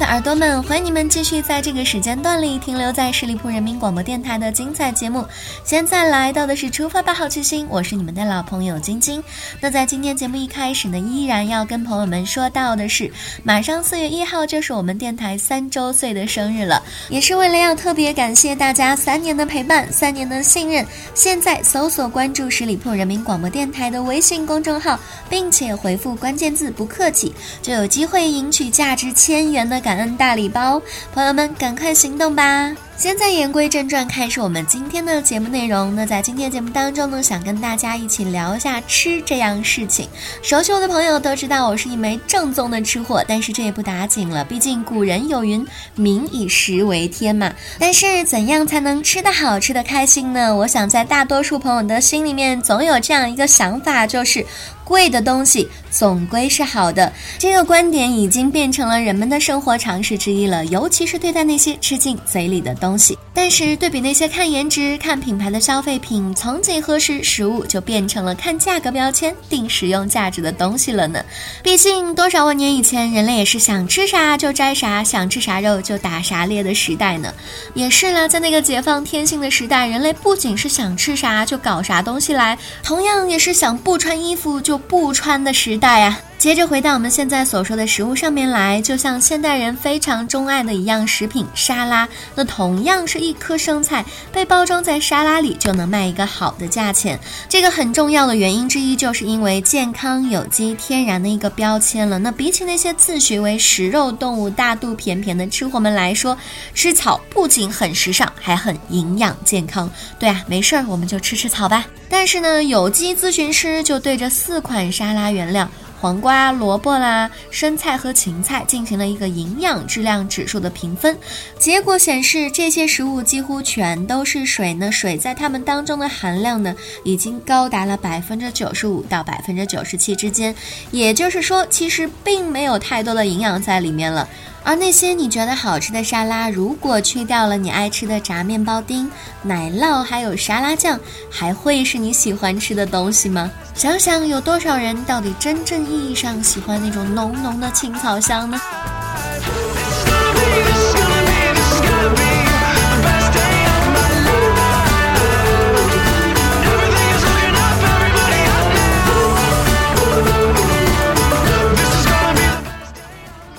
的耳朵们，欢迎你们继续在这个时间段里停留在十里铺人民广播电台的精彩节目。现在来到的是出发吧，好奇心，我是你们的老朋友晶晶。那在今天节目一开始呢，依然要跟朋友们说到的是，马上四月一号就是我们电台三周岁的生日了，也是为了要特别感谢大家三年的陪伴，三年的信任。现在搜索关注十里铺人民广播电台的微信公众号，并且回复关键字“不客气”，就有机会赢取价值千元。的感感恩大礼包，朋友们赶快行动吧！现在言归正传，开始我们今天的节目内容。那在今天节目当中呢，想跟大家一起聊一下吃这样事情。熟悉我的朋友都知道，我是一枚正宗的吃货，但是这也不打紧了，毕竟古人有云“民以食为天”嘛。但是怎样才能吃得好、吃得开心呢？我想在大多数朋友的心里面，总有这样一个想法，就是贵的东西总归是好的。这个观点已经变成了人们的生活常识之一了，尤其是对待那些吃进嘴里的东。东西，但是对比那些看颜值、看品牌的消费品，曾几何时，食物就变成了看价格标签定实用价值的东西了呢？毕竟多少万年以前，人类也是想吃啥就摘啥，想吃啥肉就打啥猎的时代呢。也是了，在那个解放天性的时代，人类不仅是想吃啥就搞啥东西来，同样也是想不穿衣服就不穿的时代啊。接着回到我们现在所说的食物上面来，就像现代人非常钟爱的一样食品沙拉，那同样是一颗生菜被包装在沙拉里就能卖一个好的价钱。这个很重要的原因之一，就是因为健康、有机、天然的一个标签了。那比起那些自诩为食肉动物、大肚便便的吃货们来说，吃草不仅很时尚，还很营养健康。对啊，没事儿，我们就吃吃草吧。但是呢，有机咨询师就对着四款沙拉原料。黄瓜、萝卜啦、生菜和芹菜进行了一个营养质量指数的评分，结果显示这些食物几乎全都是水呢。水在它们当中的含量呢，已经高达了百分之九十五到百分之九十七之间，也就是说，其实并没有太多的营养在里面了。而那些你觉得好吃的沙拉，如果去掉了你爱吃的炸面包丁、奶酪，还有沙拉酱，还会是你喜欢吃的东西吗？想想有多少人到底真正意义上喜欢那种浓浓的青草香呢？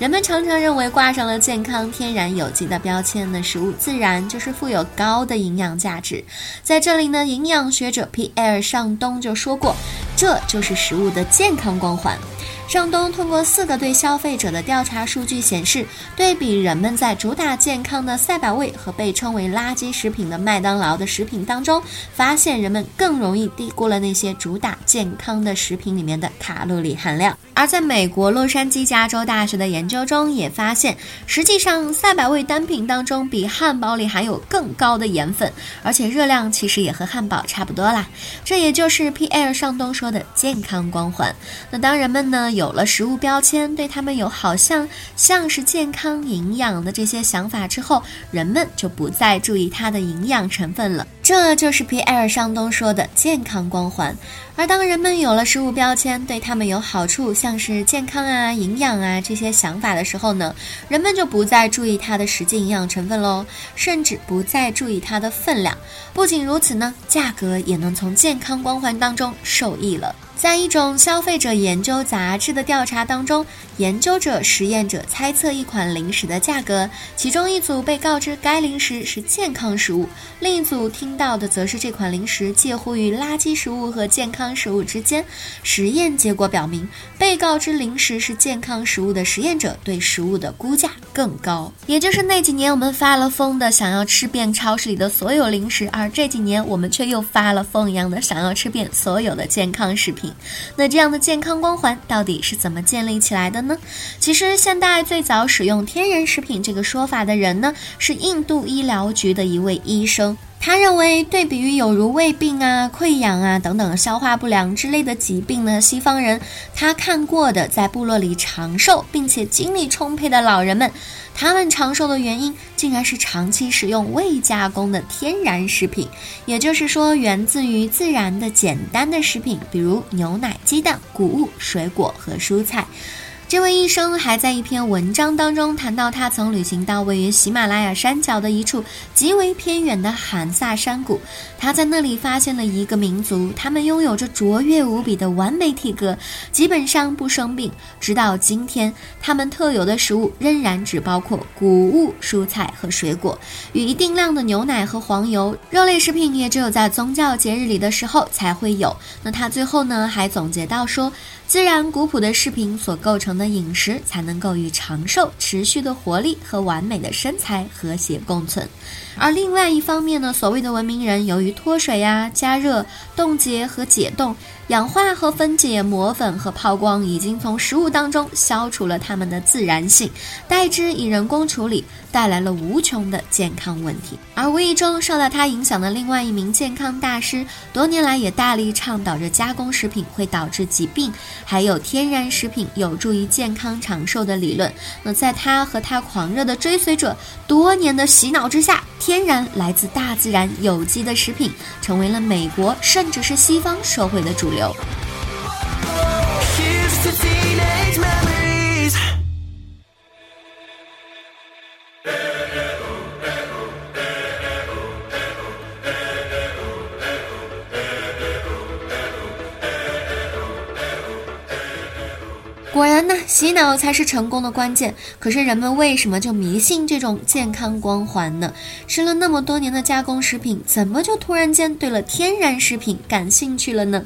人们常常认为挂上了健康、天然、有机的标签的食物，自然就是富有高的营养价值。在这里呢，营养学者皮埃尔尚东就说过，这就是食物的健康光环。尚东通过四个对消费者的调查数据显示，对比人们在主打健康的赛百味和被称为垃圾食品的麦当劳的食品当中，发现人们更容易低估了那些主打健康的食品里面的卡路里含量。而在美国洛杉矶加州大学的研究中也发现，实际上赛百味单品当中比汉堡里含有更高的盐分，而且热量其实也和汉堡差不多啦。这也就是 P.L. 尚东说的健康光环。那当人们呢有有了食物标签，对他们有好像像是健康营养的这些想法之后，人们就不再注意它的营养成分了。这就是皮埃尔·尚东说的健康光环。而当人们有了食物标签，对他们有好处，像是健康啊、营养啊这些想法的时候呢，人们就不再注意它的实际营养成分喽，甚至不再注意它的分量。不仅如此呢，价格也能从健康光环当中受益了。在一种消费者研究杂志的调查当中，研究者、实验者猜测一款零食的价格，其中一组被告知该零食是健康食物，另一组听到的则是这款零食介乎于垃圾食物和健康食物之间。实验结果表明，被告知零食是健康食物的实验者对食物的估价更高。也就是那几年我们发了疯的想要吃遍超市里的所有零食，而这几年我们却又发了疯一样的想要吃遍所有的健康食品。那这样的健康光环到底是怎么建立起来的呢？其实，现代最早使用天然食品这个说法的人呢，是印度医疗局的一位医生。他认为，对比于有如胃病啊、溃疡啊等等消化不良之类的疾病呢，西方人他看过的在部落里长寿并且精力充沛的老人们，他们长寿的原因竟然是长期食用未加工的天然食品，也就是说，源自于自然的简单的食品，比如牛奶、鸡蛋、谷物、水果和蔬菜。这位医生还在一篇文章当中谈到，他曾旅行到位于喜马拉雅山脚的一处极为偏远的罕萨山谷。他在那里发现了一个民族，他们拥有着卓越无比的完美体格，基本上不生病。直到今天，他们特有的食物仍然只包括谷物、蔬菜和水果，与一定量的牛奶和黄油。肉类食品也只有在宗教节日里的时候才会有。那他最后呢，还总结到说。自然古朴的饰品所构成的饮食，才能够与长寿、持续的活力和完美的身材和谐共存。而另外一方面呢，所谓的文明人，由于脱水呀、加热、冻结和解冻。氧化和分解磨粉和抛光已经从食物当中消除了它们的自然性，代之以人工处理，带来了无穷的健康问题。而无意中受到他影响的另外一名健康大师，多年来也大力倡导着加工食品会导致疾病，还有天然食品有助于健康长寿的理论。那在他和他狂热的追随者多年的洗脑之下，天然来自大自然有机的食品成为了美国甚至是西方社会的主流。果然呢，洗脑才是成功的关键。可是人们为什么就迷信这种健康光环呢？吃了那么多年的加工食品，怎么就突然间对了天然食品感兴趣了呢？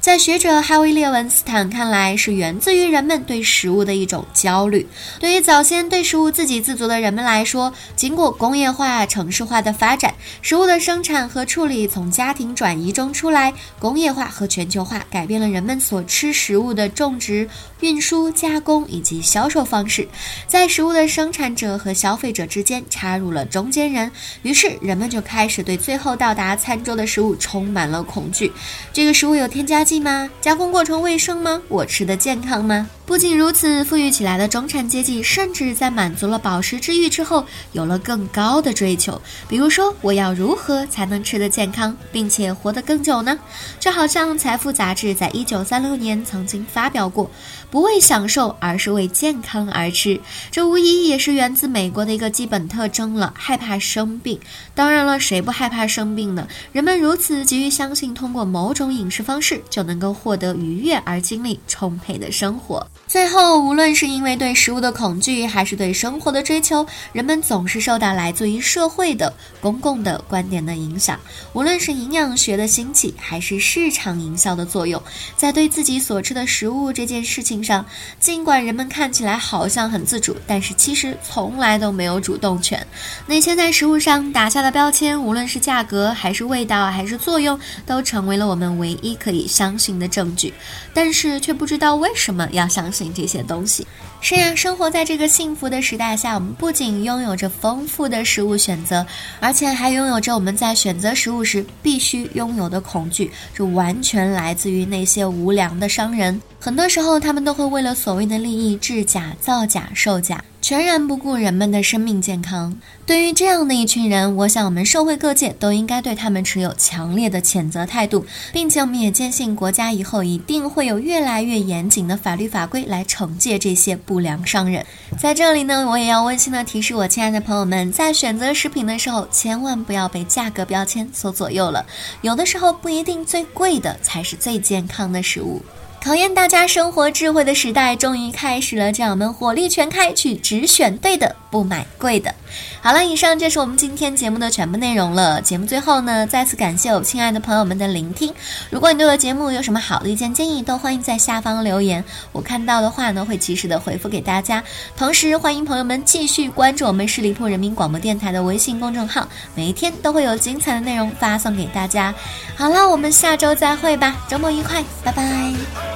在学者哈维·列文斯坦看来，是源自于人们对食物的一种焦虑。对于早先对食物自给自足的人们来说，经过工业化、城市化的发展，食物的生产和处理从家庭转移中出来，工业化和全球化改变了人们所吃食物的种植、运输。加工以及销售方式，在食物的生产者和消费者之间插入了中间人，于是人们就开始对最后到达餐桌的食物充满了恐惧。这个食物有添加剂吗？加工过程卫生吗？我吃的健康吗？不仅如此，富裕起来的中产阶级甚至在满足了饱食之欲之后，有了更高的追求。比如说，我要如何才能吃得健康，并且活得更久呢？就好像《财富》杂志在一九三六年曾经发表过：“不为享受，而是为健康而吃。”这无疑也是源自美国的一个基本特征了——害怕生病。当然了，谁不害怕生病呢？人们如此急于相信，通过某种饮食方式就能够获得愉悦而精力充沛的生活。最后，无论是因为对食物的恐惧，还是对生活的追求，人们总是受到来自于社会的、公共的观点的影响。无论是营养学的兴起，还是市场营销的作用，在对自己所吃的食物这件事情上，尽管人们看起来好像很自主，但是其实从来都没有主动权。那些在食物上打下的标签，无论是价格，还是味道，还是作用，都成为了我们唯一可以相信的证据。但是却不知道为什么要相。相信这些东西。是呀，生活在这个幸福的时代下，我们不仅拥有着丰富的食物选择，而且还拥有着我们在选择食物时必须拥有的恐惧，这完全来自于那些无良的商人。很多时候，他们都会为了所谓的利益制假、造假、售假。全然不顾人们的生命健康。对于这样的一群人，我想我们社会各界都应该对他们持有强烈的谴责态度，并且我们也坚信国家以后一定会有越来越严谨的法律法规来惩戒这些不良商人。在这里呢，我也要温馨的提示我亲爱的朋友们，在选择食品的时候，千万不要被价格标签所左右了。有的时候不一定最贵的才是最健康的食物。考验大家生活智慧的时代终于开始了，让我们火力全开，去只选对的，不买贵的。好了，以上就是我们今天节目的全部内容了。节目最后呢，再次感谢我亲爱的朋友们的聆听。如果你对我节目有什么好的意见建议，都欢迎在下方留言，我看到的话呢，会及时的回复给大家。同时，欢迎朋友们继续关注我们十里铺人民广播电台的微信公众号，每一天都会有精彩的内容发送给大家。好了，我们下周再会吧，周末愉快，拜拜。